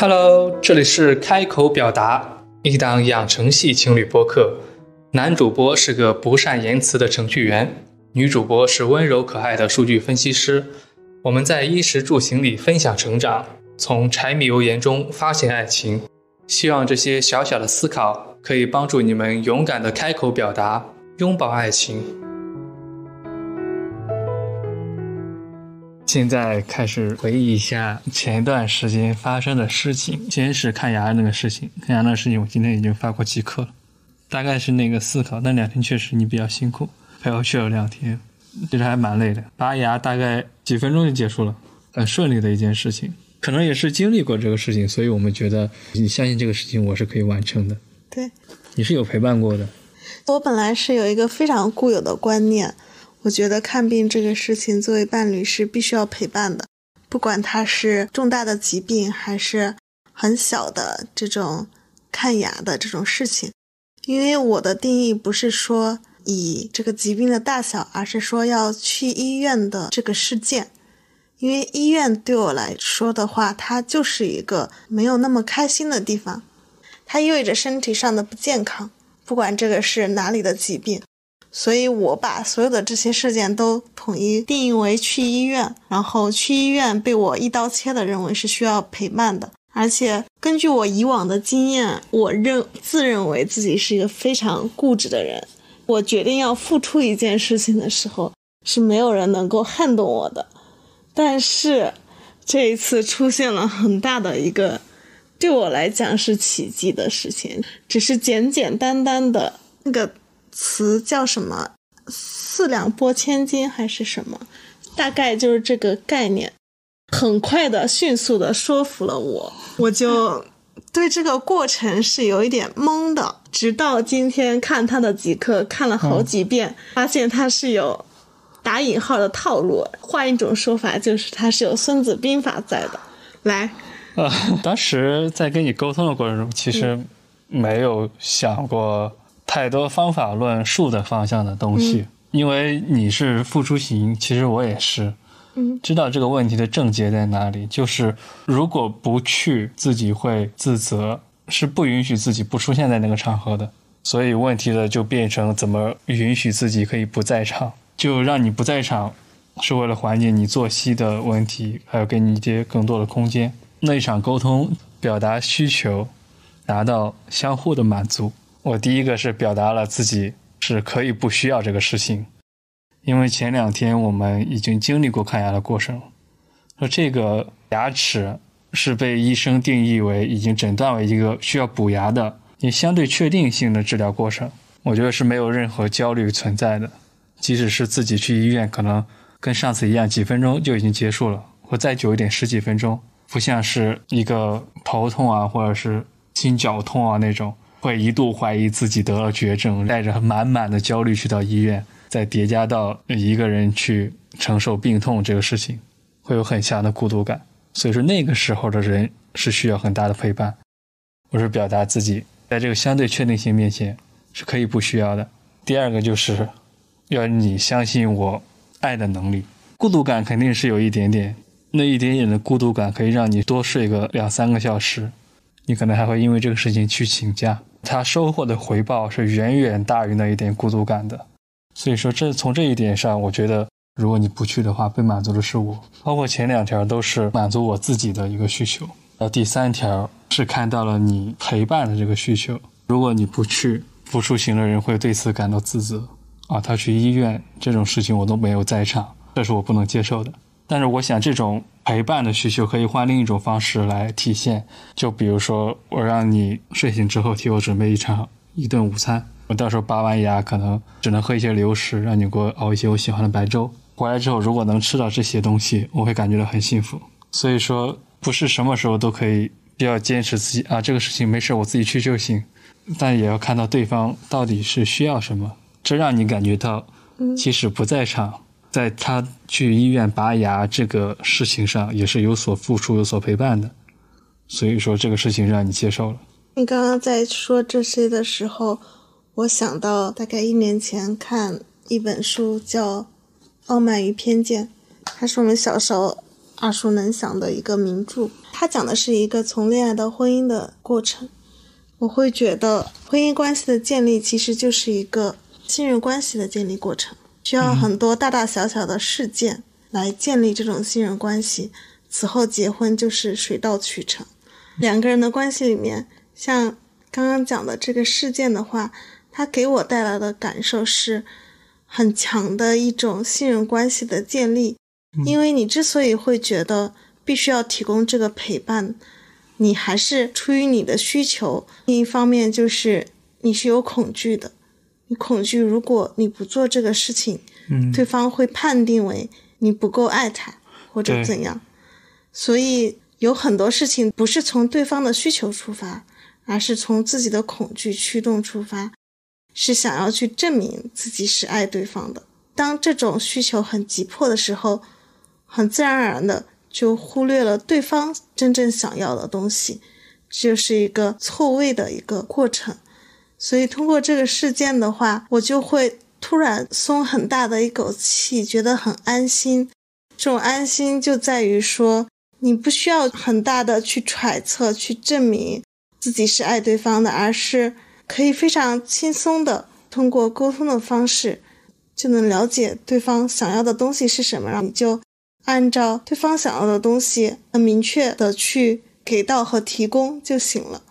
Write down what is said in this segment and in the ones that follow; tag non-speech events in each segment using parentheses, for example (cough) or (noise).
Hello，这里是开口表达一档养成系情侣播客。男主播是个不善言辞的程序员，女主播是温柔可爱的数据分析师。我们在衣食住行里分享成长，从柴米油盐中发现爱情。希望这些小小的思考可以帮助你们勇敢的开口表达，拥抱爱情。现在开始回忆一下前一段时间发生的事情。先是看牙那个事情，看牙那个事情，我今天已经发过几课了。大概是那个思考，那两天确实你比较辛苦，陪我去了两天，其实还蛮累的。拔牙大概几分钟就结束了，很顺利的一件事情。可能也是经历过这个事情，所以我们觉得你相信这个事情我是可以完成的。对，你是有陪伴过的。我本来是有一个非常固有的观念。我觉得看病这个事情，作为伴侣是必须要陪伴的，不管他是重大的疾病，还是很小的这种看牙的这种事情。因为我的定义不是说以这个疾病的大小，而是说要去医院的这个事件。因为医院对我来说的话，它就是一个没有那么开心的地方，它意味着身体上的不健康，不管这个是哪里的疾病。所以，我把所有的这些事件都统一定义为去医院，然后去医院被我一刀切的认为是需要陪伴的。而且，根据我以往的经验，我认自认为自己是一个非常固执的人。我决定要付出一件事情的时候，是没有人能够撼动我的。但是，这一次出现了很大的一个，对我来讲是奇迹的事情，只是简简单单的那个。词叫什么？四两拨千斤还是什么？大概就是这个概念。很快的、迅速的说服了我，我就对这个过程是有一点懵的。直到今天看他的几课，看了好几遍，发现他是有打引号的套路。换一种说法，就是他是有《孙子兵法》在的。来，呃，当时在跟你沟通的过程中，其实没有想过。太多方法论术的方向的东西，因为你是付出型，其实我也是，嗯，知道这个问题的症结在哪里，就是如果不去，自己会自责，是不允许自己不出现在那个场合的，所以问题的就变成怎么允许自己可以不在场，就让你不在场，是为了缓解你作息的问题，还有给你一些更多的空间。那一场沟通，表达需求，达到相互的满足。我第一个是表达了自己是可以不需要这个事情，因为前两天我们已经经历过看牙的过程，说这个牙齿是被医生定义为已经诊断为一个需要补牙的，也相对确定性的治疗过程，我觉得是没有任何焦虑存在的，即使是自己去医院，可能跟上次一样，几分钟就已经结束了，或再久一点十几分钟，不像是一个头痛啊，或者是心绞痛啊那种。会一度怀疑自己得了绝症，带着满满的焦虑去到医院，再叠加到一个人去承受病痛这个事情，会有很强的孤独感。所以说那个时候的人是需要很大的陪伴。我是表达自己在这个相对确定性面前是可以不需要的。第二个就是要你相信我爱的能力。孤独感肯定是有一点点，那一点点的孤独感可以让你多睡个两三个小时，你可能还会因为这个事情去请假。他收获的回报是远远大于那一点孤独感的，所以说这从这一点上，我觉得如果你不去的话，被满足的是我。包括前两条都是满足我自己的一个需求，呃，第三条是看到了你陪伴的这个需求。如果你不去，付出型的人会对此感到自责啊。他去医院这种事情我都没有在场，这是我不能接受的。但是我想，这种陪伴的需求可以换另一种方式来体现。就比如说，我让你睡醒之后替我准备一场一顿午餐，我到时候拔完牙可能只能喝一些流食，让你给我熬一些我喜欢的白粥。回来之后，如果能吃到这些东西，我会感觉到很幸福。所以说，不是什么时候都可以要坚持自己啊，这个事情没事，我自己去就行。但也要看到对方到底是需要什么，这让你感觉到，即使不在场。在他去医院拔牙这个事情上，也是有所付出、有所陪伴的，所以说这个事情让你接受了。你刚刚在说这些的时候，我想到大概一年前看一本书，叫《傲慢与偏见》，它是我们小时候耳熟能详的一个名著。它讲的是一个从恋爱到婚姻的过程。我会觉得婚姻关系的建立其实就是一个信任关系的建立过程，需要很多大大小小的事件来建立这种信任关系。此后结婚就是水到渠成。两个人的关系里面，像刚刚讲的这个事件的话，它给我带来的感受是很强的一种信任关系的建立。因为你之所以会觉得必须要提供这个陪伴。你还是出于你的需求，另一方面就是你是有恐惧的，你恐惧如果你不做这个事情，嗯，对方会判定为你不够爱他或者怎样，所以有很多事情不是从对方的需求出发，而是从自己的恐惧驱动出发，是想要去证明自己是爱对方的。当这种需求很急迫的时候，很自然而然的。就忽略了对方真正想要的东西，就是一个错位的一个过程。所以通过这个事件的话，我就会突然松很大的一口气，觉得很安心。这种安心就在于说，你不需要很大的去揣测、去证明自己是爱对方的，而是可以非常轻松的通过沟通的方式，就能了解对方想要的东西是什么，然后你就。按照对方想要的东西，很明确的去给到和提供就行了。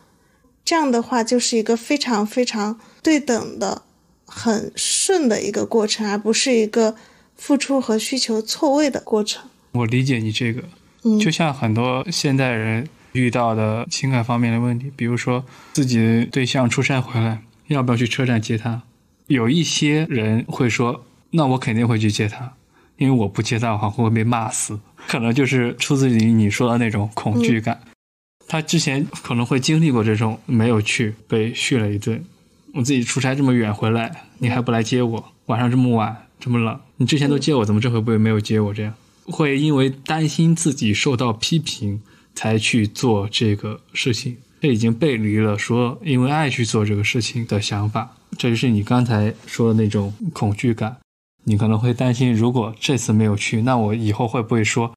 这样的话，就是一个非常非常对等的、很顺的一个过程，而不是一个付出和需求错位的过程。我理解你这个，嗯就像很多现代人遇到的情感方面的问题，比如说自己对象出差回来，要不要去车站接他？有一些人会说：“那我肯定会去接他。”因为我不接他的话，会被骂死？可能就是出自于你说的那种恐惧感。他之前可能会经历过这种没有去被训了一顿。我自己出差这么远回来，你还不来接我？晚上这么晚，这么冷，你之前都接我，怎么这回不会没有接我？这样会因为担心自己受到批评才去做这个事情，这已经背离了说因为爱去做这个事情的想法。这就是你刚才说的那种恐惧感。你可能会担心，如果这次没有去，那我以后会不会说，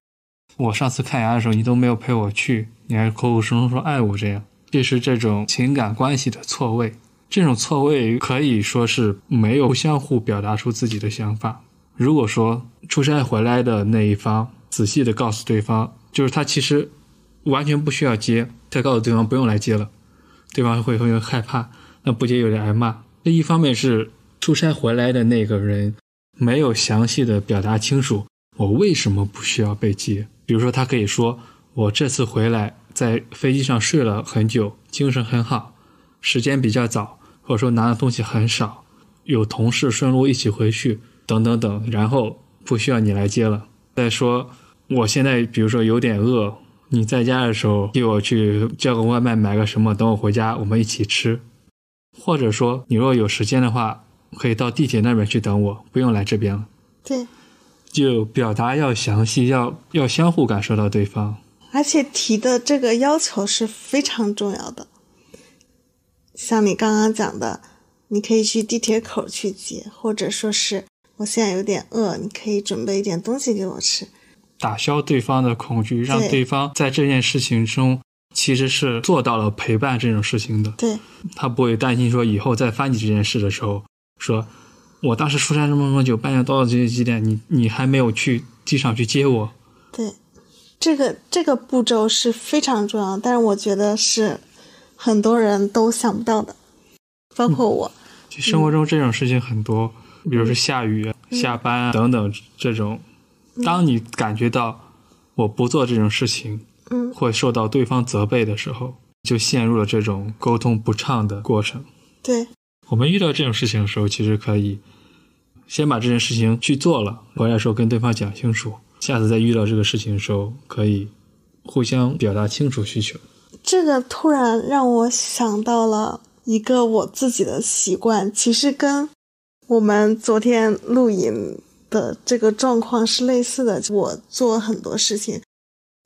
我上次看牙的时候你都没有陪我去，你还口口声声说爱我这样？这是这种情感关系的错位，这种错位可以说是没有相互表达出自己的想法。如果说出差回来的那一方仔细的告诉对方，就是他其实完全不需要接，他告诉对方不用来接了，对方会会害怕，那不接有点挨骂。这一方面是出差回来的那个人。没有详细的表达清楚我为什么不需要被接。比如说，他可以说：“我这次回来在飞机上睡了很久，精神很好，时间比较早，或者说拿的东西很少，有同事顺路一起回去，等等等。然后不需要你来接了。再说，我现在比如说有点饿，你在家的时候替我去叫个外卖，买个什么，等我回家我们一起吃。或者说，你若有时间的话。”可以到地铁那边去等我，不用来这边了。对，就表达要详细，要要相互感受到对方。而且提的这个要求是非常重要的。像你刚刚讲的，你可以去地铁口去接，或者说是我现在有点饿，你可以准备一点东西给我吃，打消对方的恐惧，让对方在这件事情中。其实是做到了陪伴这种事情的，对，他不会担心说以后再翻起这件事的时候，说，我当时出差这么这么久，半夜到了几几点，你你还没有去机场去接我，对，这个这个步骤是非常重要，但是我觉得是很多人都想不到的，包括我。生活中这种事情很多，比如说下雨、下班等等这种，当你感觉到我不做这种事情。嗯会受到对方责备的时候，就陷入了这种沟通不畅的过程。对，我们遇到这种事情的时候，其实可以先把这件事情去做了，回来时候跟对方讲清楚。下次再遇到这个事情的时候，可以互相表达清楚需求。这个突然让我想到了一个我自己的习惯，其实跟我们昨天露营的这个状况是类似的。我做很多事情。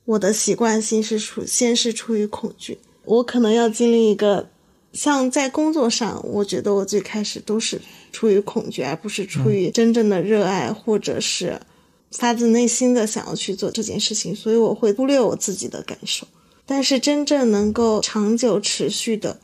我的习惯性是出，先是出于恐惧，我可能要经历一个，像在工作上，我觉得我最开始都是出于恐惧，而不是出于真正的热爱，或者是发自内心的想要去做这件事情，所以我会忽略我自己的感受。但是真正能够长久持续的，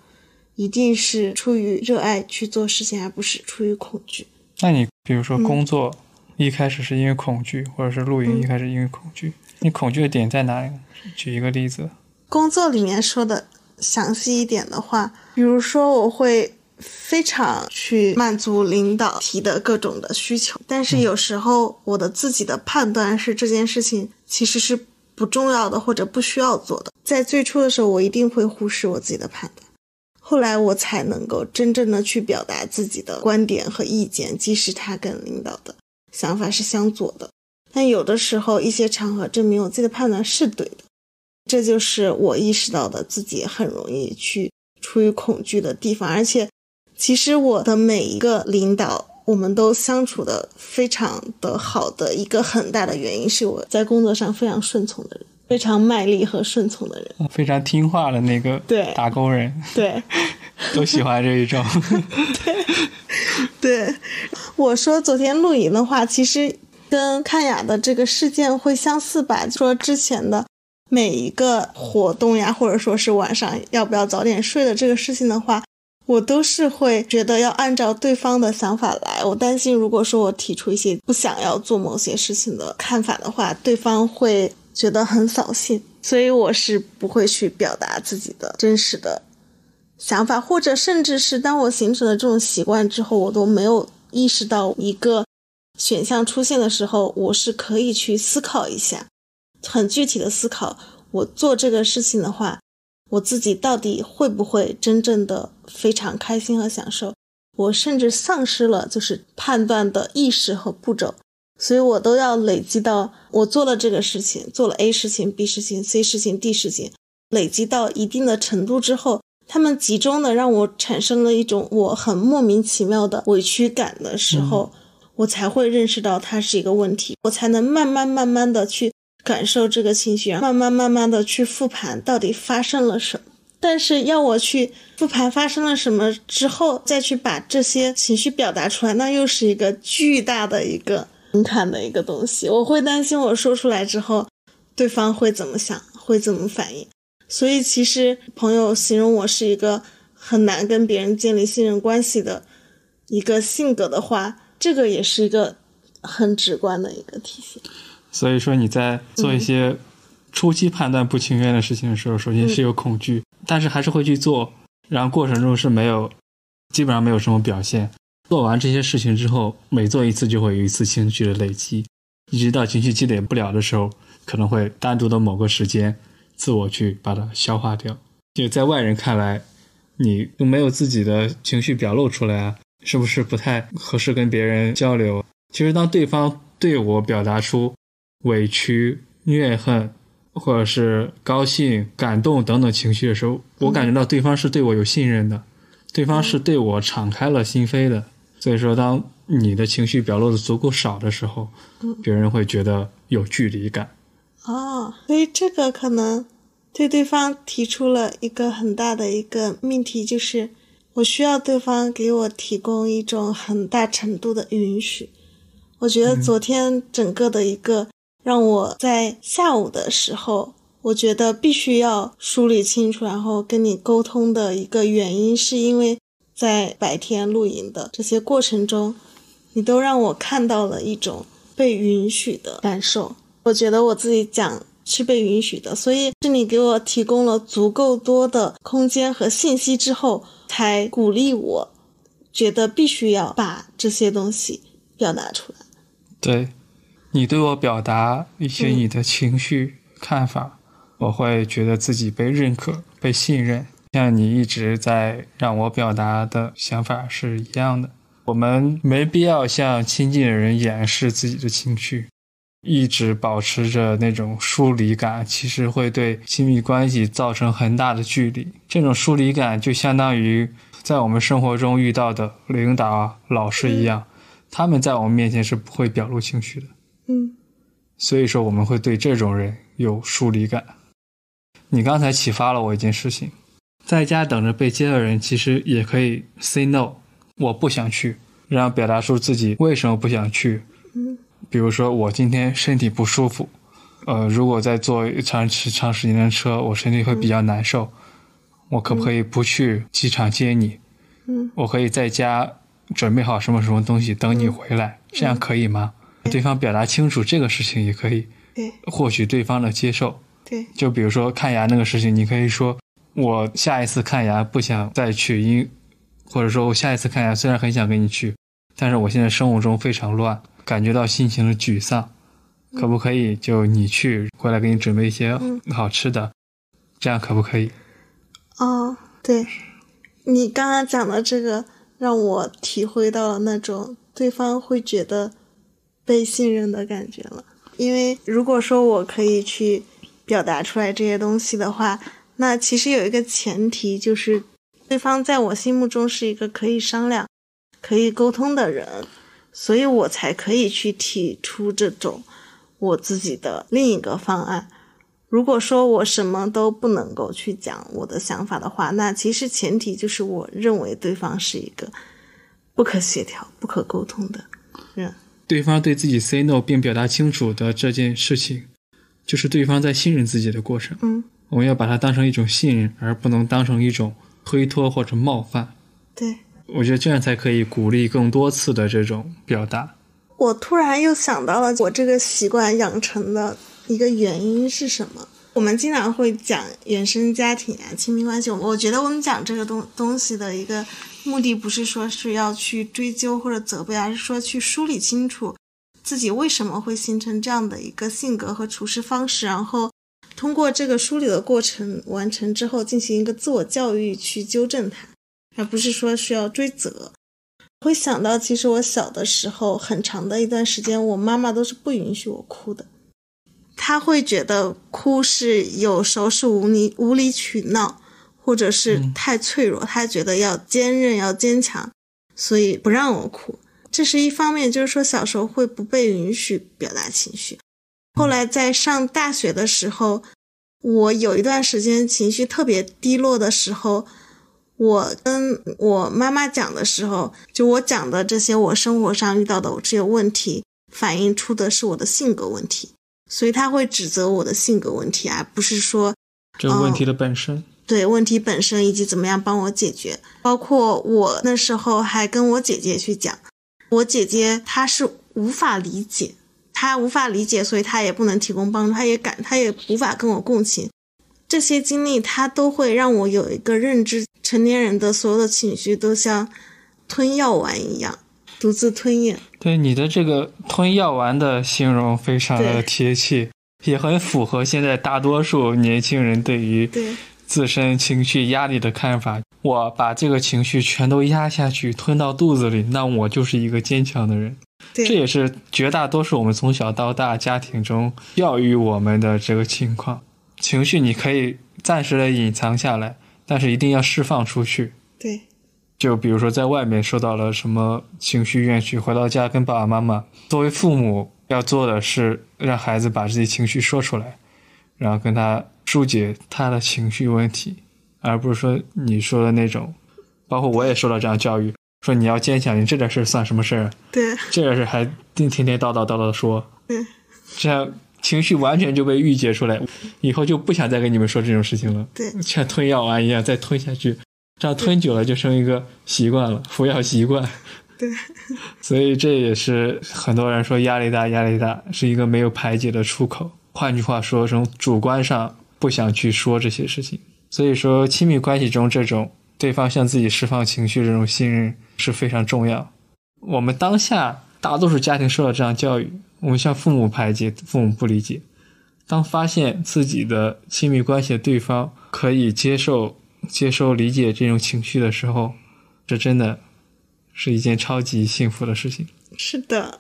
一定是出于热爱去做事情，而不是出于恐惧。那你比如说工作，一开始是因为恐惧，或者是露营一开始因为恐惧，你恐惧的点在哪里？举一个例子。工作里面说的详细一点的话，比如说我会非常去满足领导提的各种的需求，但是有时候我的自己的判断是这件事情其实是。不重要的或者不需要做的，在最初的时候，我一定会忽视我自己的判断，后来我才能够真正的去表达自己的观点和意见，即使他跟领导的想法是相左的。但有的时候，一些场合证明我自己的判断是对的，这就是我意识到的自己很容易去出于恐惧的地方。而且，其实我的每一个领导。我们都相处的非常的好的一个很大的原因是我在工作上非常顺从的人，非常卖力和顺从的人，非常听话的那个对打工人，对，(laughs) 都喜欢这一种。(laughs) 对，对，我说昨天露营的话，其实跟看雅的这个事件会相似吧？说之前的每一个活动呀，或者说是晚上要不要早点睡的这个事情的话。我都是会觉得要按照对方的想法来，我担心如果说我提出一些不想要做某些事情的看法的话，对方会觉得很扫兴，所以我是不会去表达自己的真实的想法，或者甚至是当我形成了这种习惯之后，我都没有意识到一个选项出现的时候，我是可以去思考一下，很具体的思考，我做这个事情的话。我自己到底会不会真正的非常开心和享受？我甚至丧失了就是判断的意识和步骤，所以我都要累积到我做了这个事情，做了 A 事情、B 事情、C 事情、D 事情，累积到一定的程度之后，他们集中的让我产生了一种我很莫名其妙的委屈感的时候，我才会认识到它是一个问题，我才能慢慢慢慢的去。感受这个情绪，慢慢慢慢的去复盘到底发生了什么。但是要我去复盘发生了什么之后，再去把这些情绪表达出来，那又是一个巨大的一个门槛的一个东西。我会担心我说出来之后，对方会怎么想，会怎么反应。所以其实朋友形容我是一个很难跟别人建立信任关系的一个性格的话，这个也是一个很直观的一个体现。所以说你在做一些初期判断不情愿的事情的时候，首先是有恐惧，但是还是会去做，然后过程中是没有，基本上没有什么表现。做完这些事情之后，每做一次就会有一次情绪的累积，一直到情绪积累不了的时候，可能会单独的某个时间自我去把它消化掉。就在外人看来，你又没有自己的情绪表露出来啊，是不是不太合适跟别人交流？其实当对方对我表达出。委屈、怨恨，或者是高兴、感动等等情绪的时候，我感觉到对方是对我有信任的，对方是对我敞开了心扉的。所以说，当你的情绪表露的足够少的时候，别人会觉得有距离感。哦，所以这个可能对对方提出了一个很大的一个命题，就是我需要对方给我提供一种很大程度的允许。我觉得昨天整个的一个。让我在下午的时候，我觉得必须要梳理清楚，然后跟你沟通的一个原因，是因为在白天露营的这些过程中，你都让我看到了一种被允许的感受。我觉得我自己讲是被允许的，所以是你给我提供了足够多的空间和信息之后，才鼓励我，觉得必须要把这些东西表达出来。对。你对我表达一些你的情绪看法，我会觉得自己被认可、被信任，像你一直在让我表达的想法是一样的。我们没必要向亲近的人掩饰自己的情绪，一直保持着那种疏离感，其实会对亲密关系造成很大的距离。这种疏离感就相当于在我们生活中遇到的领导、老师一样，他们在我们面前是不会表露情绪的。嗯，所以说我们会对这种人有疏离感。你刚才启发了我一件事情，在家等着被接的人，其实也可以 say no，我不想去，然后表达出自己为什么不想去，嗯，比如说我今天身体不舒服，呃，如果在坐长时长时间的车，我身体会比较难受，我可不可以不去机场接你？嗯，我可以在家准备好什么什么东西等你回来，这样可以吗？对方表达清楚这个事情也可以对。获取对方的接受。对。就比如说看牙那个事情，你可以说我下一次看牙不想再去，因或者说我下一次看牙虽然很想跟你去，但是我现在生活中非常乱，感觉到心情的沮丧，可不可以就你去回来给你准备一些好吃的，这样可不可以？哦，对，你刚刚讲的这个让我体会到了那种对方会觉得被信任的感觉了。因为如果说我可以去表达出来这些东西的话，那其实有一个前提就是对方在我心目中是一个可以商量、可以沟通的人，所以我才可以去提出这种我自己的另一个方案。如果说我什么都不能够去讲我的想法的话，那其实前提就是我认为对方是一个不可协调、不可沟通的人。对方对自己 say no 并表达清楚的这件事情，就是对方在信任自己的过程。嗯，我们要把它当成一种信任，而不能当成一种推脱或者冒犯。对。我觉得这样才可以鼓励更多次的这种表达。我突然又想到了我这个习惯养成的一个原因是什么？我们经常会讲原生家庭啊、亲密关系。我觉得我们讲这个东东西的一个目的，不是说是要去追究或者责备，而是说去梳理清楚自己为什么会形成这样的一个性格和处事方式，然后通过这个梳理的过程完成之后，进行一个自我教育去纠正它，而不是说需要追责。会想到，其实我小的时候很长的一段时间，我妈妈都是不允许我哭的。她会觉得哭是有时候是无理无理取闹，或者是太脆弱，他觉得要坚韧要坚强，所以不让我哭。这是一方面，就是说小时候会不被允许表达情绪。后来在上大学的时候，我有一段时间情绪特别低落的时候。我跟我妈妈讲的时候，就我讲的这些我生活上遇到的这些问题，反映出的是我的性格问题，所以他会指责我的性格问题，而不是说这个问题的本身。对问题本身以及怎么样帮我解决。包括我那时候还跟我姐姐去讲，我姐姐她是无法理解，她无法理解，所以她也不能提供帮助，她也感，她也无法跟我共情。这些经历，它都会让我有一个认知：成年人的所有的情绪都像吞药丸一样，独自吞咽。对你的这个吞药丸的形容非常的贴切，也很符合现在大多数年轻人对于自身情绪压力的看法。我把这个情绪全都压下去，吞到肚子里，那我就是一个坚强的人。这也是绝大多数我们从小到大家庭中教育我们的这个情况。情绪你可以暂时的隐藏下来，但是一定要释放出去。对，就比如说在外面受到了什么情绪怨气，回到家跟爸爸妈妈，作为父母要做的是让孩子把自己情绪说出来，然后跟他疏解他的情绪问题，而不是说你说的那种，包括我也受到这样教育，说你要坚强，你这点事算什么事儿？对，这点事还天天叨叨叨叨的说，对，这样。情绪完全就被郁结出来，以后就不想再跟你们说这种事情了。对，像吞药丸一样再吞下去，这样吞久了就成一个习惯了，服药习惯。对，所以这也是很多人说压力大，压力大是一个没有排解的出口。换句话说，从主观上不想去说这些事情。所以说，亲密关系中这种对方向自己释放情绪这种信任是非常重要。我们当下大多数家庭受到这样教育。我们向父母排解，父母不理解。当发现自己的亲密关系的对方可以接受、接受、理解这种情绪的时候，这真的是一件超级幸福的事情。是的，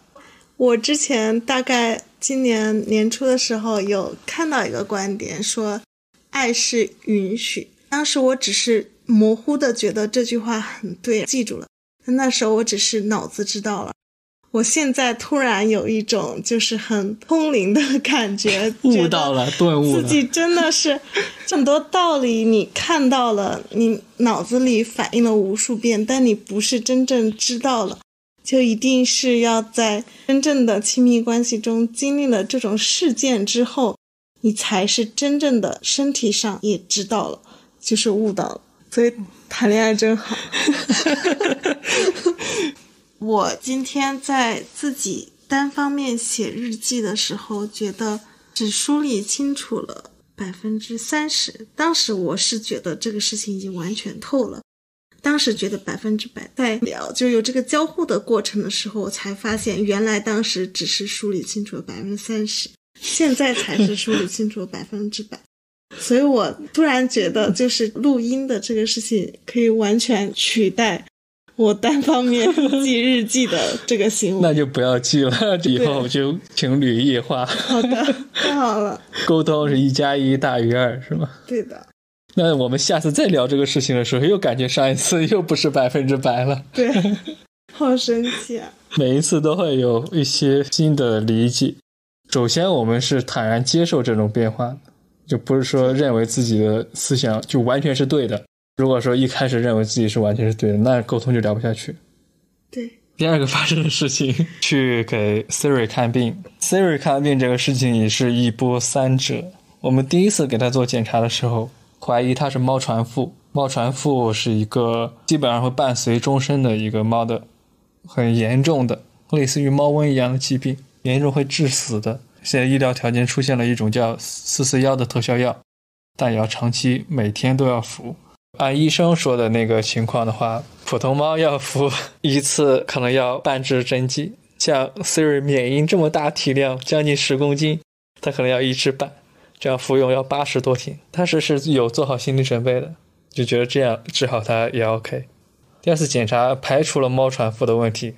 我之前大概今年年初的时候有看到一个观点，说爱是允许。当时我只是模糊的觉得这句话很对，记住了。那时候我只是脑子知道了。我现在突然有一种就是很通灵的感觉，(laughs) 悟到了，顿悟了，自己真的是很多道理你看到了，你脑子里反应了无数遍，但你不是真正知道了。就一定是要在真正的亲密关系中经历了这种事件之后，你才是真正的身体上也知道了，就是悟到了。所以谈恋爱真好。(laughs) 我今天在自己单方面写日记的时候，觉得只梳理清楚了百分之三十。当时我是觉得这个事情已经完全透了，当时觉得百分之百。在聊就有这个交互的过程的时候，我才发现原来当时只是梳理清楚了百分之三十，现在才是梳理清楚了百分之百。所以我突然觉得，就是录音的这个事情可以完全取代。我单方面记日记的这个行为，(laughs) 那就不要记了，以后就情侣异化。好的，太好了。(laughs) 沟通是一加一大于二，是吗？对的。(laughs) 那我们下次再聊这个事情的时候，又感觉上一次又不是百分之百了。(laughs) 对，好神奇啊！每一次都会有一些新的理解。首先，我们是坦然接受这种变化，就不是说认为自己的思想就完全是对的。如果说一开始认为自己是完全是对的，那沟通就聊不下去。对，第二个发生的事情，去给 Siri 看病。Siri 看病这个事情也是一波三折。我们第一次给他做检查的时候，怀疑它是猫传腹。猫传腹是一个基本上会伴随终身的一个猫的很严重的，类似于猫瘟一样的疾病，严重会致死的。现在医疗条件出现了一种叫四四幺的特效药，但也要长期每天都要服。按医生说的那个情况的话，普通猫要服一次可能要半支针剂，像 Siri 缅因这么大体量，将近十公斤，它可能要一支半，这样服用要八十多天。当时是有做好心理准备的，就觉得这样治好它也 OK。第二次检查排除了猫传腹的问题，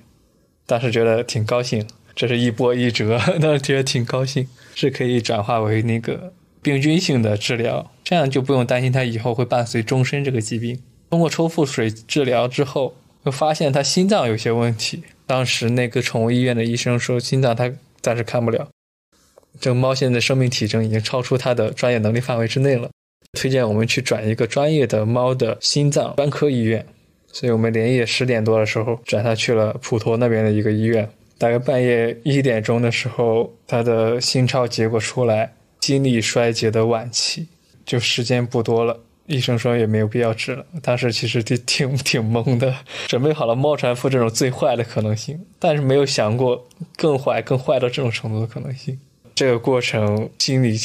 当时觉得挺高兴，这是一波一折，当时觉得挺高兴，是可以转化为那个。病菌性的治疗，这样就不用担心它以后会伴随终身这个疾病。通过抽腹水治疗之后，又发现它心脏有些问题。当时那个宠物医院的医生说，心脏它暂时看不了，这个猫现在的生命体征已经超出它的专业能力范围之内了，推荐我们去转一个专业的猫的心脏专科医院。所以我们连夜十点多的时候转它去了普陀那边的一个医院。大概半夜一点钟的时候，它的心超结果出来。心力衰竭的晚期，就时间不多了。医生说也没有必要治了。当时其实挺挺挺懵的，准备好了猫传腹这种最坏的可能性，但是没有想过更坏、更坏到这种程度的可能性。这个过程心里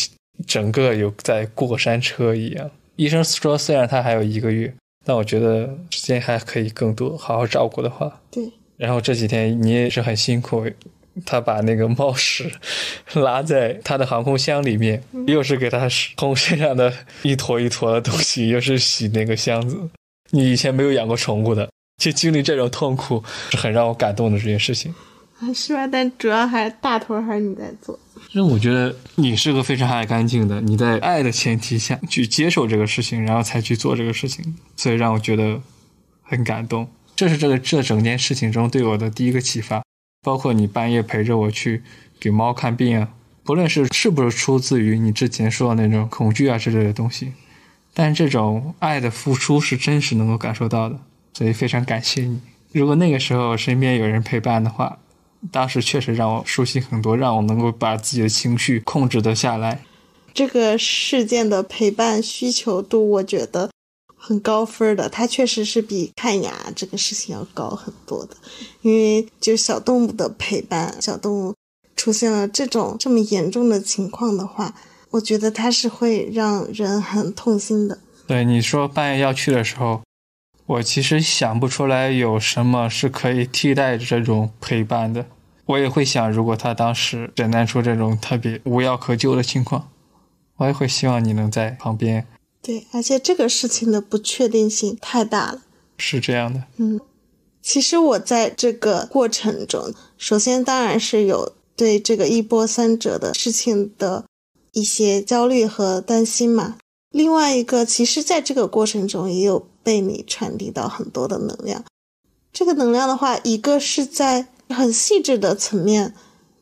整个有在过山车一样。医生说虽然他还有一个月，但我觉得时间还可以更多，好好照顾的话。对。然后这几天你也是很辛苦。他把那个猫屎拉在他的航空箱里面，又是给他冲身上的一坨一坨的东西，又是洗那个箱子。你以前没有养过宠物的，去经历这种痛苦，是很让我感动的这件事情。(laughs) 是吧？但主要还是大头还是你在做。因为我觉得你是个非常爱干净的，你在爱的前提下去接受这个事情，然后才去做这个事情，所以让我觉得很感动。这是这个这整件事情中对我的第一个启发。包括你半夜陪着我去给猫看病啊，不论是是不是出自于你之前说的那种恐惧啊之类的东西，但这种爱的付出是真实能够感受到的，所以非常感谢你。如果那个时候身边有人陪伴的话，当时确实让我舒心很多，让我能够把自己的情绪控制得下来。这个事件的陪伴需求度，我觉得。很高分的，它确实是比看牙这个事情要高很多的，因为就小动物的陪伴，小动物出现了这种这么严重的情况的话，我觉得它是会让人很痛心的。对你说半夜要去的时候，我其实想不出来有什么是可以替代这种陪伴的。我也会想，如果他当时诊断出这种特别无药可救的情况，我也会希望你能在旁边。对，而且这个事情的不确定性太大了。是这样的，嗯，其实我在这个过程中，首先当然是有对这个一波三折的事情的一些焦虑和担心嘛。另外一个，其实在这个过程中也有被你传递到很多的能量。这个能量的话，一个是在很细致的层面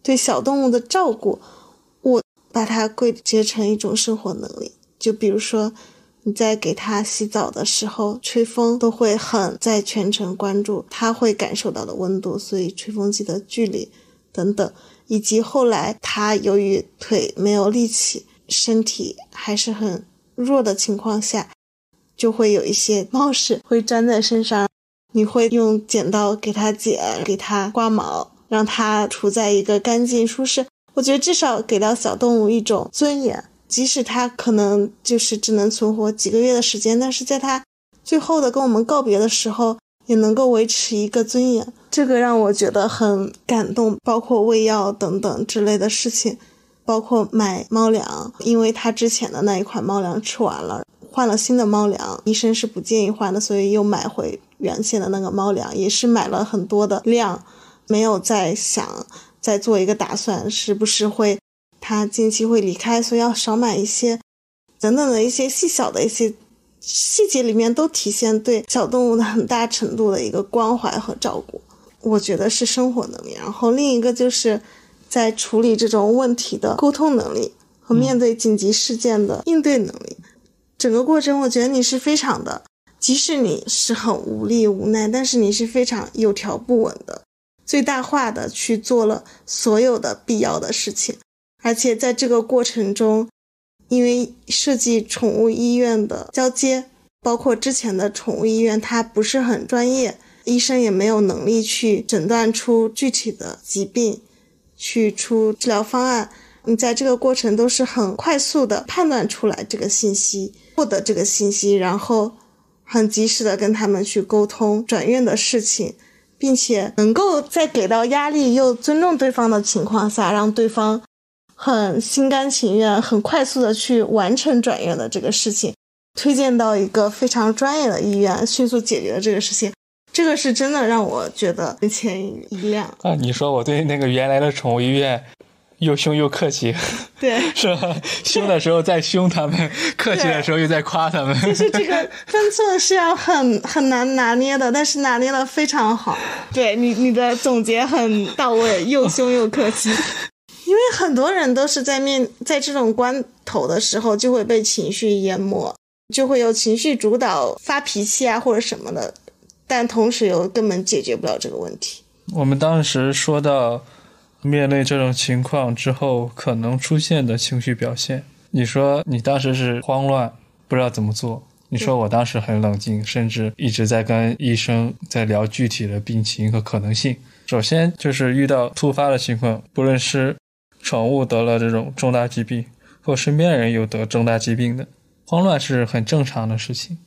对小动物的照顾，我把它归结成一种生活能力。就比如说，你在给它洗澡的时候，吹风都会很在全程关注它会感受到的温度，所以吹风机的距离等等，以及后来它由于腿没有力气，身体还是很弱的情况下，就会有一些猫屎会粘在身上，你会用剪刀给它剪，给它刮毛，让它处在一个干净舒适。我觉得至少给到小动物一种尊严。即使它可能就是只能存活几个月的时间，但是在它最后的跟我们告别的时候，也能够维持一个尊严，这个让我觉得很感动。包括喂药等等之类的事情，包括买猫粮，因为它之前的那一款猫粮吃完了，换了新的猫粮，医生是不建议换的，所以又买回原先的那个猫粮，也是买了很多的量，没有再想再做一个打算，是不是会。他近期会离开，所以要少买一些，等等的一些细小的一些细节里面都体现对小动物的很大程度的一个关怀和照顾。我觉得是生活能力。然后另一个就是在处理这种问题的沟通能力和面对紧急事件的应对能力。整个过程我觉得你是非常的，即使你是很无力无奈，但是你是非常有条不紊的，最大化的去做了所有的必要的事情。而且在这个过程中，因为设计宠物医院的交接，包括之前的宠物医院，它不是很专业，医生也没有能力去诊断出具体的疾病，去出治疗方案。你在这个过程都是很快速的判断出来这个信息，获得这个信息，然后很及时的跟他们去沟通转院的事情，并且能够在给到压力又尊重对方的情况下，让对方。很心甘情愿、很快速的去完成转院的这个事情，推荐到一个非常专业的医院，迅速解决了这个事情，这个是真的让我觉得眼前一亮啊！你说我对那个原来的宠物医院又凶又客气，对，(laughs) 是吧？凶的时候在凶他们，客气的时候又在夸他们，就是这个分寸是要很 (laughs) 很难拿捏的，但是拿捏的非常好。对你，你的总结很到位，又凶又客气。因为很多人都是在面在这种关头的时候，就会被情绪淹没，就会有情绪主导发脾气啊或者什么的，但同时又根本解决不了这个问题。我们当时说到面对这种情况之后可能出现的情绪表现，你说你当时是慌乱，不知道怎么做；你说我当时很冷静，甚至一直在跟医生在聊具体的病情和可能性。首先就是遇到突发的情况，不论是宠物得了这种重大疾病，或身边人有得重大疾病的，慌乱是很正常的事情。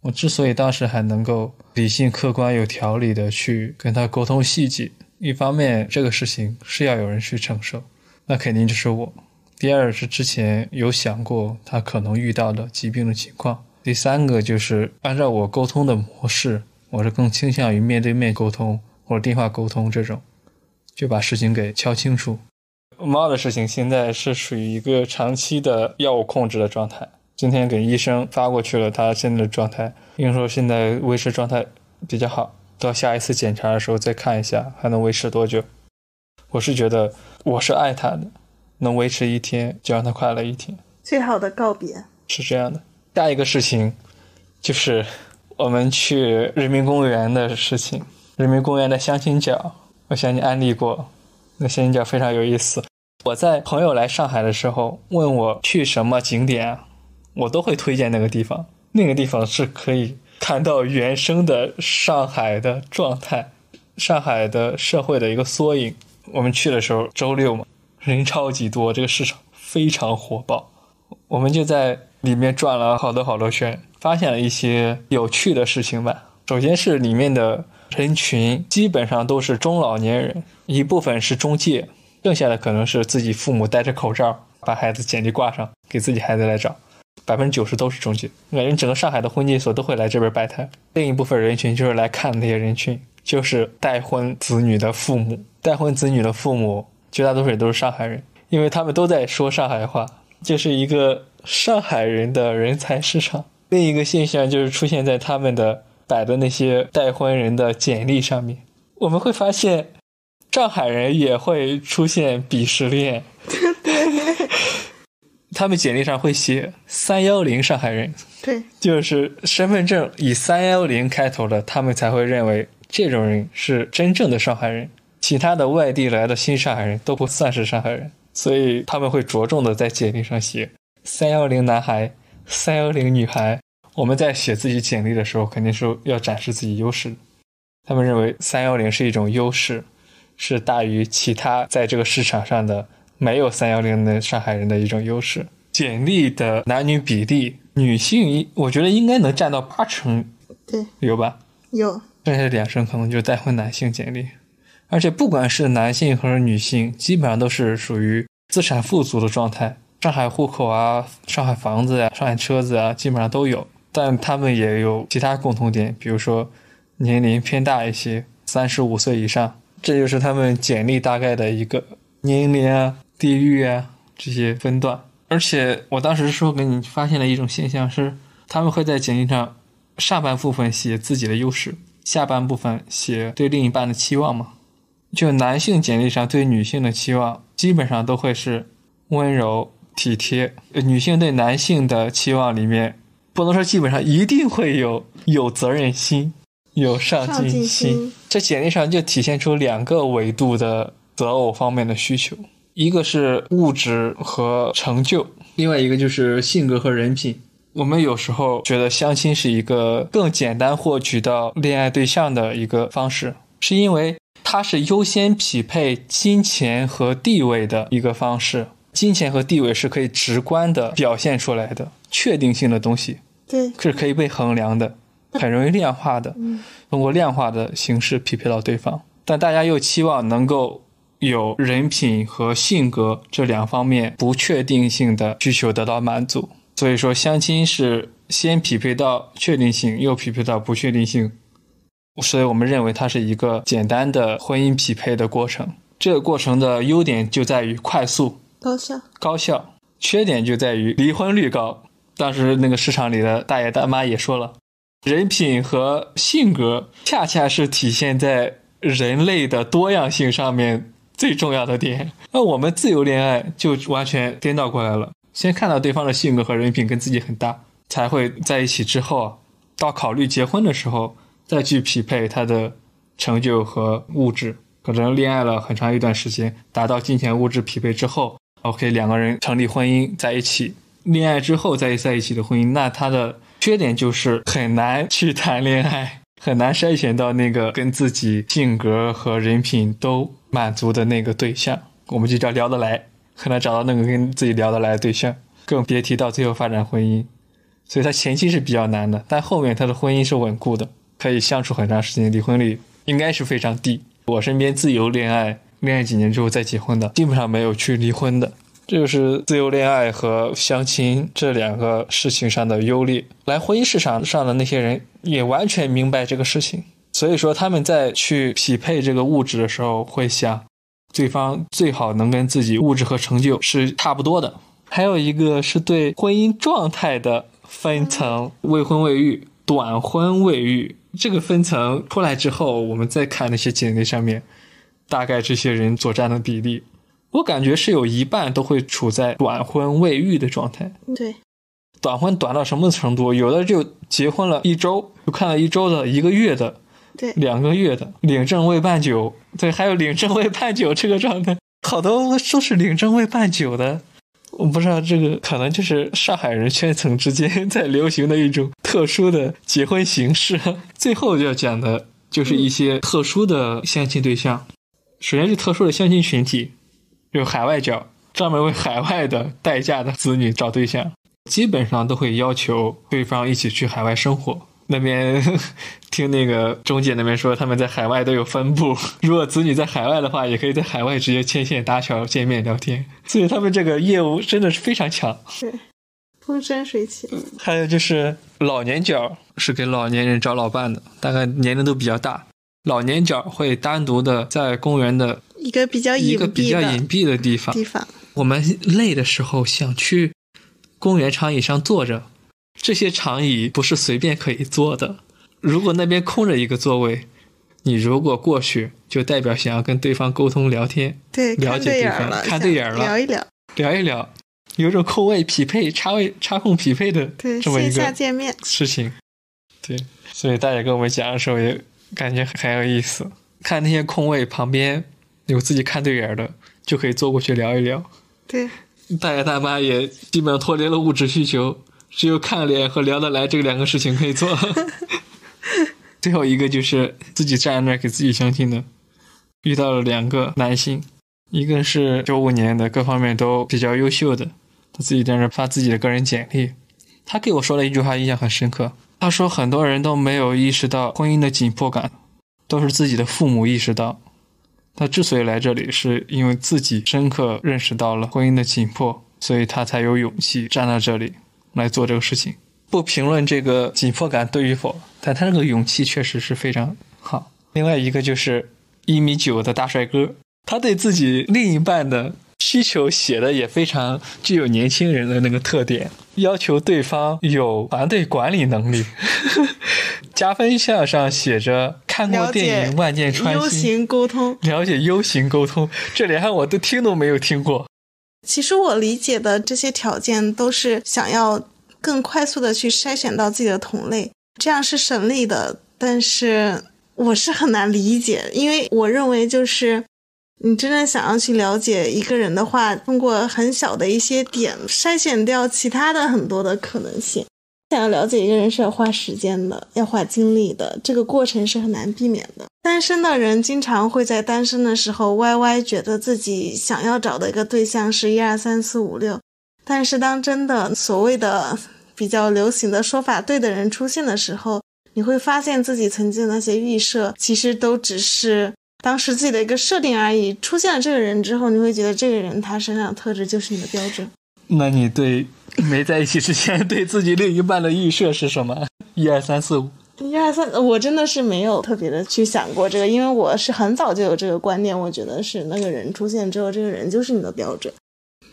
我之所以当时还能够理性、客观、有条理的去跟他沟通细节，一方面这个事情是要有人去承受，那肯定就是我；第二是之前有想过他可能遇到的疾病的情况；第三个就是按照我沟通的模式，我是更倾向于面对面沟通或者电话沟通这种，就把事情给敲清楚。猫的事情现在是属于一个长期的药物控制的状态。今天给医生发过去了，他现在的状态，医生说现在维持状态比较好，到下一次检查的时候再看一下还能维持多久。我是觉得我是爱他的，能维持一天就让他快乐一天。最好的告别是这样的。下一个事情就是我们去人民公园的事情。人民公园的相亲角，我向你安利过。那相亲角非常有意思。我在朋友来上海的时候问我去什么景点，我都会推荐那个地方。那个地方是可以看到原生的上海的状态，上海的社会的一个缩影。我们去的时候周六嘛，人超级多，这个市场非常火爆。我们就在里面转了好多好多圈，发现了一些有趣的事情吧。首先是里面的人群基本上都是中老年人。一部分是中介，剩下的可能是自己父母戴着口罩把孩子简历挂上，给自己孩子来找。百分之九十都是中介，感觉整个上海的婚介所都会来这边摆摊。另一部分人群就是来看那些人群，就是待婚子女的父母。待婚子女的父母绝大多数也都是上海人，因为他们都在说上海话，就是一个上海人的人才市场。(laughs) 另一个现象就是出现在他们的摆的那些待婚人的简历上面，我们会发现。上海人也会出现鄙视链，(laughs) 他们简历上会写“三幺零上海人”，对，就是身份证以三幺零开头的，他们才会认为这种人是真正的上海人。其他的外地来的新上海人都不算是上海人，所以他们会着重的在简历上写“三幺零男孩”“三幺零女孩”。我们在写自己简历的时候，肯定是要展示自己优势。他们认为三幺零是一种优势，是大于其他在这个市场上的没有三幺零的上海人的一种优势。简历的男女比例，女性我觉得应该能占到八成，对，有吧？有，剩下的两成可能就带回男性简历。而且不管是男性还是女性，基本上都是属于资产富足的状态，上海户口啊、上海房子呀、上海车子啊，基本上都有。但他们也有其他共同点，比如说年龄偏大一些，三十五岁以上，这就是他们简历大概的一个年龄啊、地域啊这些分段。而且我当时说给你发现了一种现象是，他们会在简历上上半部分写自己的优势，下半部分写对另一半的期望嘛。就男性简历上对女性的期望，基本上都会是温柔体贴；女性对男性的期望里面。不能说基本上一定会有有责任心、有上进心，这简历上就体现出两个维度的择偶方面的需求，一个是物质和成就，另外一个就是性格和人品。我们有时候觉得相亲是一个更简单获取到恋爱对象的一个方式，是因为它是优先匹配金钱和地位的一个方式，金钱和地位是可以直观的表现出来的确定性的东西。对，是可以被衡量的，很容易量化的，通过量化的形式匹配到对方。但大家又期望能够有人品和性格这两方面不确定性的需求得到满足，所以说相亲是先匹配到确定性，又匹配到不确定性，所以我们认为它是一个简单的婚姻匹配的过程。这个过程的优点就在于快速、高效、高效，缺点就在于离婚率高。当时那个市场里的大爷大妈也说了，人品和性格恰恰是体现在人类的多样性上面最重要的点。(laughs) 那我们自由恋爱就完全颠倒过来了，先看到对方的性格和人品跟自己很搭，才会在一起之后，到考虑结婚的时候再去匹配他的成就和物质。可能恋爱了很长一段时间，达到金钱物质匹配之后，OK，两个人成立婚姻在一起。恋爱之后再在一起的婚姻，那它的缺点就是很难去谈恋爱，很难筛选到那个跟自己性格和人品都满足的那个对象，我们就叫聊得来，很难找到那个跟自己聊得来的对象，更别提到最后发展婚姻。所以他前期是比较难的，但后面他的婚姻是稳固的，可以相处很长时间，离婚率应该是非常低。我身边自由恋爱，恋爱几年之后再结婚的，基本上没有去离婚的。这就是自由恋爱和相亲这两个事情上的优劣。来婚姻市场上的那些人也完全明白这个事情，所以说他们在去匹配这个物质的时候，会想对方最好能跟自己物质和成就是差不多的。还有一个是对婚姻状态的分层：未婚未育、短婚未育。这个分层出来之后，我们再看那些简历上面，大概这些人所占的比例。我感觉是有一半都会处在短婚未育的状态。对，短婚短到什么程度？有的就结婚了一周，就看了一周的、一个月的，对，两个月的，领证未办酒，对，还有领证未办酒这个状态，(laughs) 好多都是领证未办酒的。我不知道这个可能就是上海人圈层之间在流行的一种特殊的结婚形式。(laughs) 最后要讲的就是一些特殊的相亲对象，首先是特殊的相亲群体。有海外教，专门为海外的待嫁的子女找对象，基本上都会要求对方一起去海外生活。那边 (laughs) 听那个中介那边说，他们在海外都有分部，如果子女在海外的话，也可以在海外直接牵线搭桥见面聊天。所以他们这个业务真的是非常强，是风生水起。还有就是老年角是给老年人找老伴的，大概年龄都比较大，老年角会单独的在公园的。一个比较一个比较隐蔽的地方。地方，我们累的时候想去公园长椅上坐着，这些长椅不是随便可以坐的。如果那边空着一个座位，你如果过去，就代表想要跟对方沟通聊天，对，了解对方，看对眼了，聊一聊，聊一聊。有种空位匹配、插位、插空匹配的对，这么一个见面，事情。对，所以大家跟我们讲的时候也感觉很有意思。看那些空位旁边有自己看对眼的，就可以坐过去聊一聊。对，大爷大妈也基本上脱离了物质需求，只有看脸和聊得来这两个事情可以做。(laughs) 最后一个就是自己站在那给自己相亲的，遇到了两个男性，一个是九五年的，各方面都比较优秀的，他自己在那发自己的个人简历。他给我说了一句话，印象很深刻。他说很多人都没有意识到婚姻的紧迫感，都是自己的父母意识到。他之所以来这里，是因为自己深刻认识到了婚姻的紧迫，所以他才有勇气站在这里来做这个事情。不评论这个紧迫感对与否，但他这个勇气确实是非常好。另外一个就是一米九的大帅哥，他对自己另一半的需求写的也非常具有年轻人的那个特点，要求对方有团队管理能力。(laughs) 加分项上写着看过电影《万箭穿优心》，型沟通。了解 U 型沟通，这连我都听都没有听过。其实我理解的这些条件都是想要更快速的去筛选到自己的同类，这样是省力的。但是我是很难理解，因为我认为就是你真正想要去了解一个人的话，通过很小的一些点筛选掉其他的很多的可能性。想要了解一个人是要花时间的，要花精力的，这个过程是很难避免的。单身的人经常会在单身的时候歪歪觉得自己想要找的一个对象是一二三四五六，但是当真的所谓的比较流行的说法对的人出现的时候，你会发现自己曾经的那些预设其实都只是当时自己的一个设定而已。出现了这个人之后，你会觉得这个人他身上的特质就是你的标准。(laughs) 那你对没在一起之前 (laughs) 对自己另一半的预设是什么？一二三四五，一二三，我真的是没有特别的去想过这个，因为我是很早就有这个观念，我觉得是那个人出现之后，这个人就是你的标准。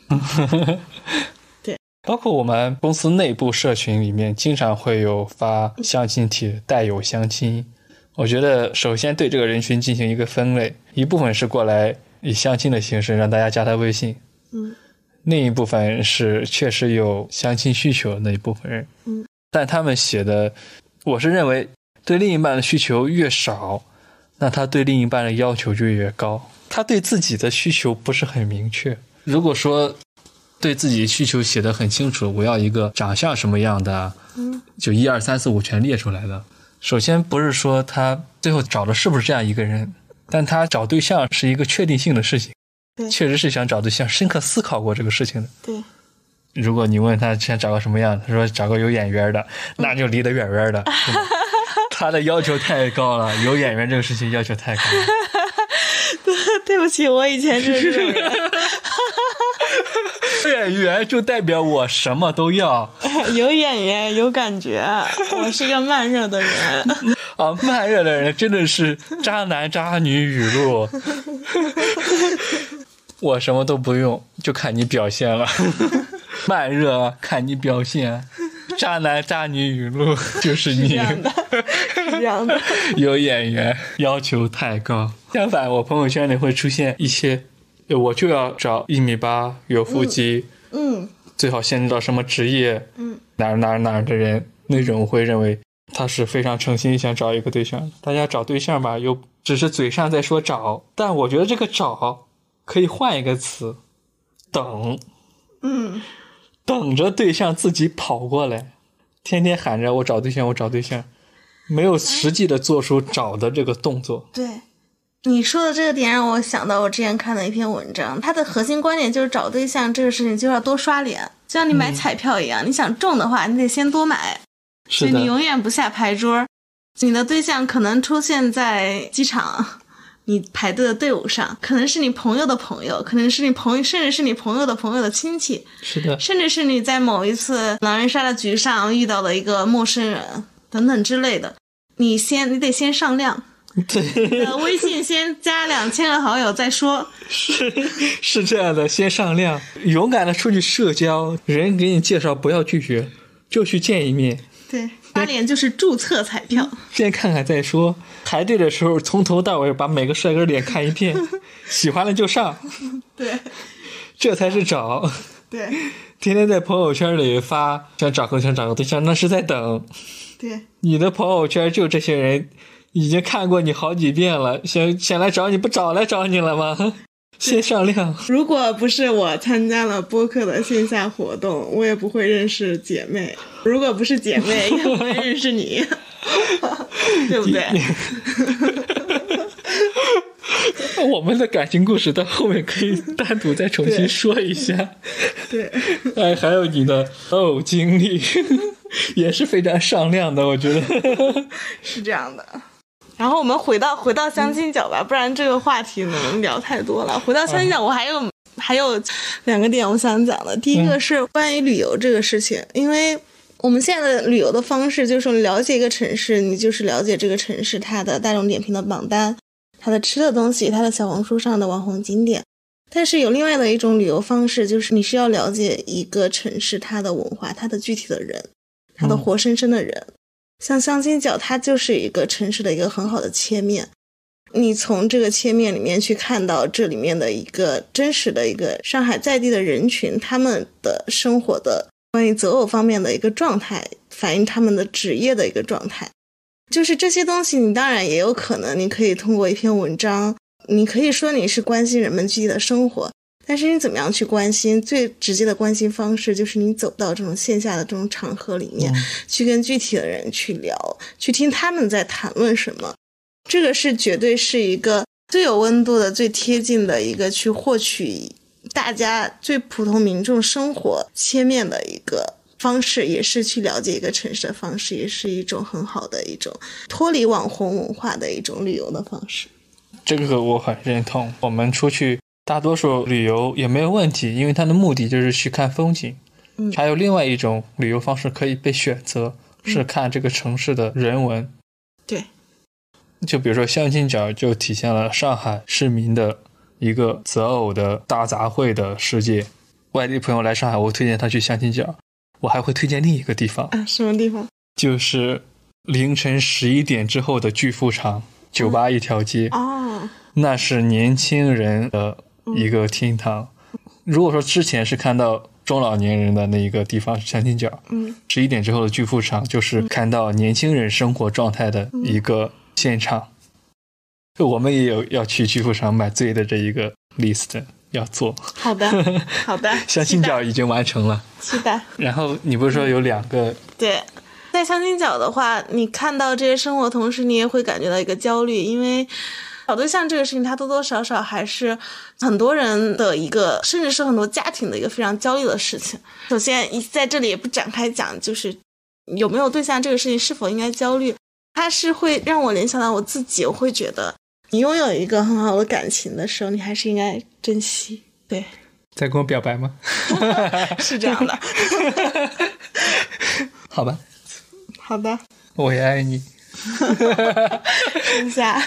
(laughs) 对包括我们公司内部社群里面，经常会有发相亲帖，带有相亲。我觉得首先对这个人群进行一个分类，一部分是过来以相亲的形式让大家加他微信，嗯另一部分是确实有相亲需求的那一部分人，嗯，但他们写的，我是认为对另一半的需求越少，那他对另一半的要求就越高。他对自己的需求不是很明确。如果说对自己需求写的很清楚，我要一个长相什么样的，嗯就一二三四五全列出来的。首先不是说他最后找的是不是这样一个人，但他找对象是一个确定性的事情，对确实是想找对象，深刻思考过这个事情的。对，如果你问他想找个什么样，他说找个有眼缘的，那就离得远远的。(laughs) 他的要求太高了，有眼缘这个事情要求太高了。(laughs) 对不起，我以前就是这种人。(laughs) 眼缘就代表我什么都要 (laughs) 有演员，有感觉，(laughs) 我是个慢热的人。(laughs) 啊！慢热的人真的是渣男渣女语录。我什么都不用，就看你表现了。慢热看你表现，渣男渣女语录就是你。这样的，是这样的。有演员，要求太高。相反，我朋友圈里会出现一些，我就要找一米八，有腹肌，嗯最好限制到什么职业，嗯，哪儿哪儿哪儿的人，那种我会认为他是非常诚心想找一个对象的。大家找对象吧，又只是嘴上在说找，但我觉得这个找可以换一个词，等，嗯，等着对象自己跑过来，天天喊着我找对象，我找对象，没有实际的做出找的这个动作。对。你说的这个点让我想到我之前看的一篇文章，它的核心观点就是找对象这个事情就要多刷脸，就像你买彩票一样，你想中的话，你得先多买，是的就你，永远不下牌桌。你的对象可能出现在机场，你排队的队伍上，可能是你朋友的朋友，可能是你朋友，甚至是你朋友的朋友的亲戚，是的，甚至是你在某一次狼人杀的局上遇到了一个陌生人，等等之类的。你先，你得先上量，对，(laughs) 呃，微信先加两千个好友再说。是 (laughs) 是这样的，先上量，勇敢的出去社交，人给你介绍不要拒绝，就去见一面，对，刷脸就是注册彩票。(laughs) 先看看再说。排队的时候从头到尾把每个帅哥脸看一遍，喜欢了就上，对，这才是找。对天天在朋友圈里发想找个想找个对象，那是在等。对，你的朋友圈就这些人，已经看过你好几遍了，想想来找你不早来找你了吗？(laughs) 先上量。如果不是我参加了播客的线下活动，我也不会认识姐妹。如果不是姐妹，(laughs) 也不会认识你，(laughs) 对不对？我们的感情故事到后面可以单独再重新说一下。对，哎，还有你的哦经历，也是非常上量的，我觉得。是这样的。然后我们回到回到相亲角吧，不然这个话题能聊太多了。回到相亲角，我还有还有两个点我想讲的。第一个是关于旅游这个事情，因为我们现在的旅游的方式就是说，了解一个城市，你就是了解这个城市它的大众点评的榜单。它的吃的东西，它的小红书上的网红景点，但是有另外的一种旅游方式，就是你需要了解一个城市它的文化，它的具体的人，它的活生生的人。像相亲角，它就是一个城市的一个很好的切面。你从这个切面里面去看到这里面的一个真实的一个上海在地的人群，他们的生活的关于择偶方面的一个状态，反映他们的职业的一个状态。就是这些东西，你当然也有可能，你可以通过一篇文章，你可以说你是关心人们具体的生活，但是你怎么样去关心？最直接的关心方式就是你走到这种线下的这种场合里面，去跟具体的人去聊，去听他们在谈论什么。这个是绝对是一个最有温度的、最贴近的一个去获取大家最普通民众生活切面的一个。方式也是去了解一个城市的方式，也是一种很好的一种脱离网红文化的一种旅游的方式。这个我很认同。我们出去大多数旅游也没有问题，因为它的目的就是去看风景。嗯，还有另外一种旅游方式可以被选择，是看这个城市的人文。对，就比如说相亲角，就体现了上海市民的一个择偶的大杂烩的世界。外地朋友来上海，我推荐他去相亲角。我还会推荐另一个地方啊，什么地方？就是凌晨十一点之后的巨富场酒吧一条街哦，那是年轻人的一个厅堂。如果说之前是看到中老年人的那一个地方是相亲角，嗯，十一点之后的巨富场就是看到年轻人生活状态的一个现场。就我们也有要去巨富场买醉的这一个 list。要做好的，(laughs) 好的。相亲角已经完成了，期待。然后你不是说有两个？对，在相亲角的话，你看到这些生活，同时你也会感觉到一个焦虑，因为找对象这个事情，它多多少少还是很多人的一个，甚至是很多家庭的一个非常焦虑的事情。首先，在这里也不展开讲，就是有没有对象这个事情是否应该焦虑，它是会让我联想到我自己，我会觉得。你拥有一个很好的感情的时候，你还是应该珍惜。对，在跟我表白吗？(laughs) 是这样的。(laughs) 好吧。好的。我也爱你。(laughs) 等下。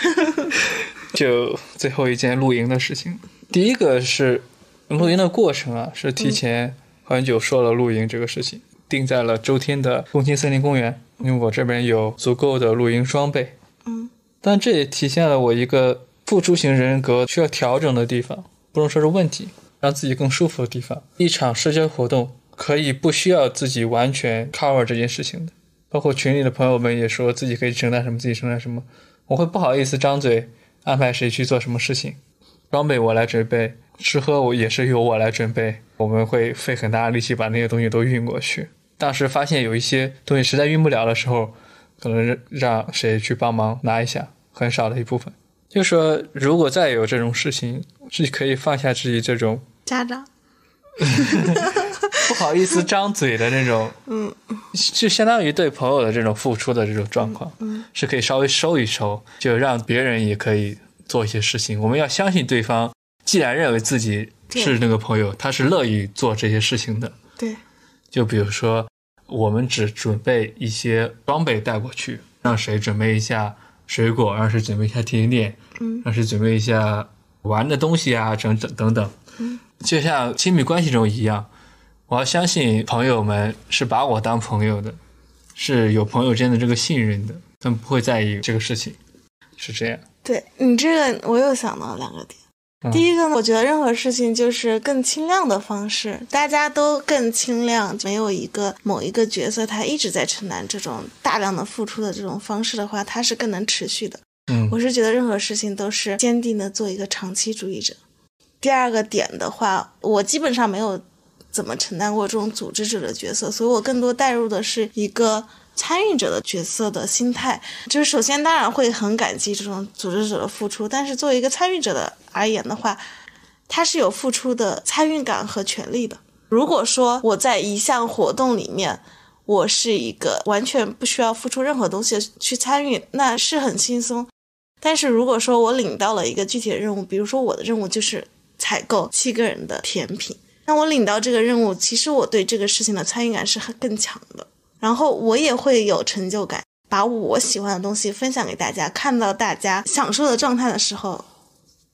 就最后一件露营的事情。第一个是露营的过程啊，是提前很久说了露营这个事情，定在了周天的共青森林公园，因为我这边有足够的露营装备。嗯。但这也体现了我一个付出型人格需要调整的地方，不能说是问题，让自己更舒服的地方。一场社交活动可以不需要自己完全 cover 这件事情的，包括群里的朋友们也说自己可以承担什么，自己承担什么。我会不好意思张嘴安排谁去做什么事情，装备我来准备，吃喝我也是由我来准备。我们会费很大的力气把那些东西都运过去。当时发现有一些东西实在运不了的时候。可能让谁去帮忙拿一下，很少的一部分。就说如果再有这种事情，是可以放下自己这种家长 (laughs) 不好意思张嘴的那种，嗯，就相当于对朋友的这种付出的这种状况，嗯，是可以稍微收一收，就让别人也可以做一些事情。我们要相信对方，既然认为自己是那个朋友，他是乐意做这些事情的。对，就比如说。我们只准备一些装备带过去，让谁准备一下水果，让谁准备一下甜点，嗯，让谁准备一下玩的东西啊，等等等等。嗯，就像亲密关系中一样，我要相信朋友们是把我当朋友的，是有朋友间的这个信任的，他们不会在意这个事情，是这样。对你这个，我又想到两个点。第一个呢，我觉得任何事情就是更轻量的方式，大家都更轻量，没有一个某一个角色他一直在承担这种大量的付出的这种方式的话，他是更能持续的。嗯我是觉得任何事情都是坚定的做一个长期主义者。第二个点的话，我基本上没有怎么承担过这种组织者的角色，所以我更多带入的是一个参与者的角色的心态。就是首先当然会很感激这种组织者的付出，但是作为一个参与者的而言的话，他是有付出的参与感和权利的。如果说我在一项活动里面，我是一个完全不需要付出任何东西去参与，那是很轻松。但是如果说我领到了一个具体的任务，比如说我的任务就是采购七个人的甜品，那我领到这个任务，其实我对这个事情的参与感是很更强的，然后我也会有成就感，把我喜欢的东西分享给大家，看到大家享受的状态的时候，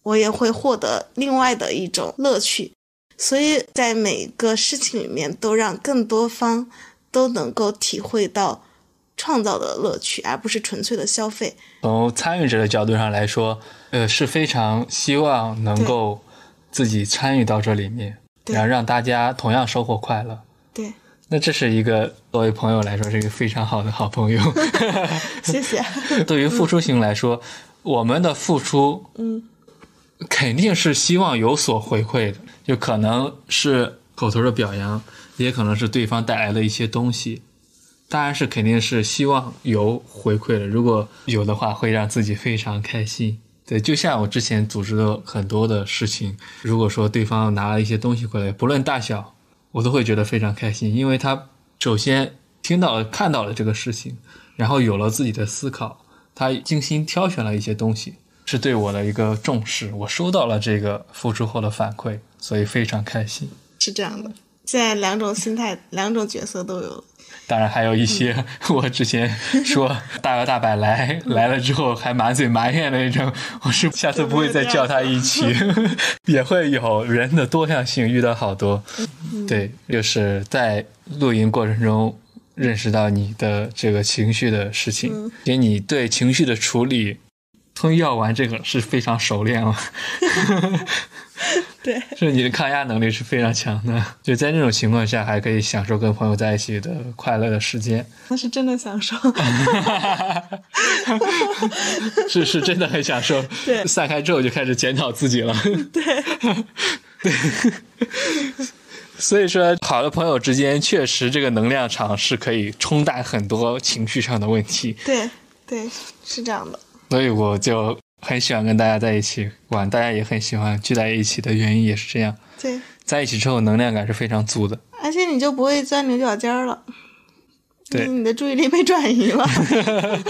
我也会获得另外的一种乐趣。所以在每一个事情里面，都让更多方都能够体会到创造的乐趣，而不是纯粹的消费。从参与者的角度上来说，呃，是非常希望能够自己参与到这里面，对然后让大家同样收获快乐。对，那这是一个作为朋友来说是一个非常好的好朋友。(laughs) 谢谢。(laughs) 对于付出型来说，我们的付出嗯肯定是希望有所回馈的，就可能是口头的表扬，也可能是对方带来的一些东西。当然是肯定是希望有回馈的，如果有的话，会让自己非常开心。对，就像我之前组织的很多的事情，如果说对方拿了一些东西回来，不论大小，我都会觉得非常开心，因为他首先听到了、看到了这个事情，然后有了自己的思考，他精心挑选了一些东西，是对我的一个重视。我收到了这个付出后的反馈，所以非常开心。是这样的，现在两种心态、两种角色都有了。当然还有一些 (laughs) 我之前说大摇大摆来来了之后还满嘴埋怨的那种，(laughs) 我是下次不会再叫他一起，(laughs) 也会有人的多样性遇到好多，对，就是在露营过程中认识到你的这个情绪的事情，给你对情绪的处理。吞药丸这个是非常熟练了，对，(laughs) 是你的抗压能力是非常强的。就在那种情况下，还可以享受跟朋友在一起的快乐的时间。那是真的享受。(laughs) 是是真的很享受。对散开之后就开始检讨自己了。(laughs) 对，对。所以说，好的朋友之间确实这个能量场是可以冲淡很多情绪上的问题。对，对，是这样的。所以我就很喜欢跟大家在一起玩，大家也很喜欢聚在一起的原因也是这样。对，在一起之后能量感是非常足的。而且你就不会钻牛角尖儿了。对你的注意力被转移了。(laughs)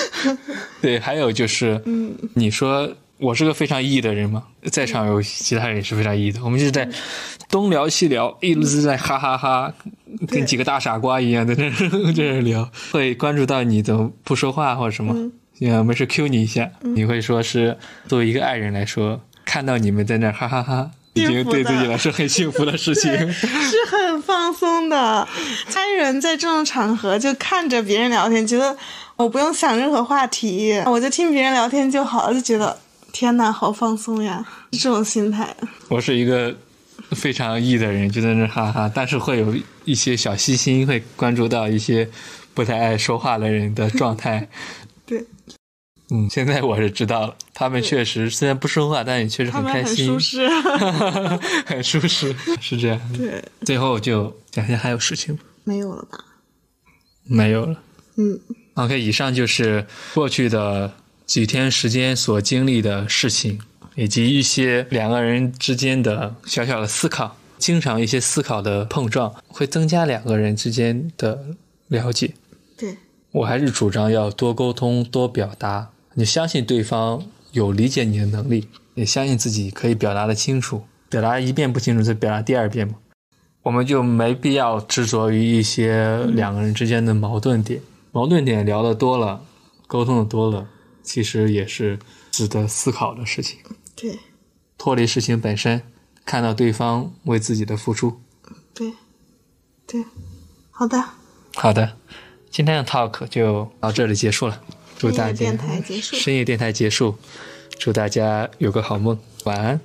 (laughs) 对，还有就是，嗯，你说我是个非常 E 的人嘛，在场有其他人也是非常 E 的，我们就是在东聊西聊，一直在哈哈哈，跟几个大傻瓜一样在那在这 (laughs) 聊，会关注到你怎么不说话或者什么，嗯，没事 Q 你一下，你会说是作为一个爱人来说，看到你们在那哈哈哈。已经对自己来说很幸福的事情，(laughs) 是很放松的。爱人在这种场合就看着别人聊天，觉得我不用想任何话题，我就听别人聊天就好，就觉得天呐，好放松呀，这种心态。我是一个非常 E 的人，就在那哈哈，但是会有一些小细心，会关注到一些不太爱说话的人的状态。(laughs) 对。嗯，现在我是知道了，他们确实虽然不说话，但也确实很开心，很舒适，很舒适，是这样。对，最后就讲一下还有事情吗？没有了吧？没有了。嗯，OK，以上就是过去的几天时间所经历的事情，以及一些两个人之间的小小的思考。经常一些思考的碰撞，会增加两个人之间的了解。对，我还是主张要多沟通、多表达。你相信对方有理解你的能力，也相信自己可以表达的清楚。表达一遍不清楚，再表达第二遍嘛。我们就没必要执着于一些两个人之间的矛盾点。矛盾点聊的多了，沟通的多了，其实也是值得思考的事情。对，脱离事情本身，看到对方为自己的付出。对，对，好的，好的，今天的 talk 就到这里结束了。祝大家深夜电台结束。深夜电台结束，祝大家有个好梦，晚安。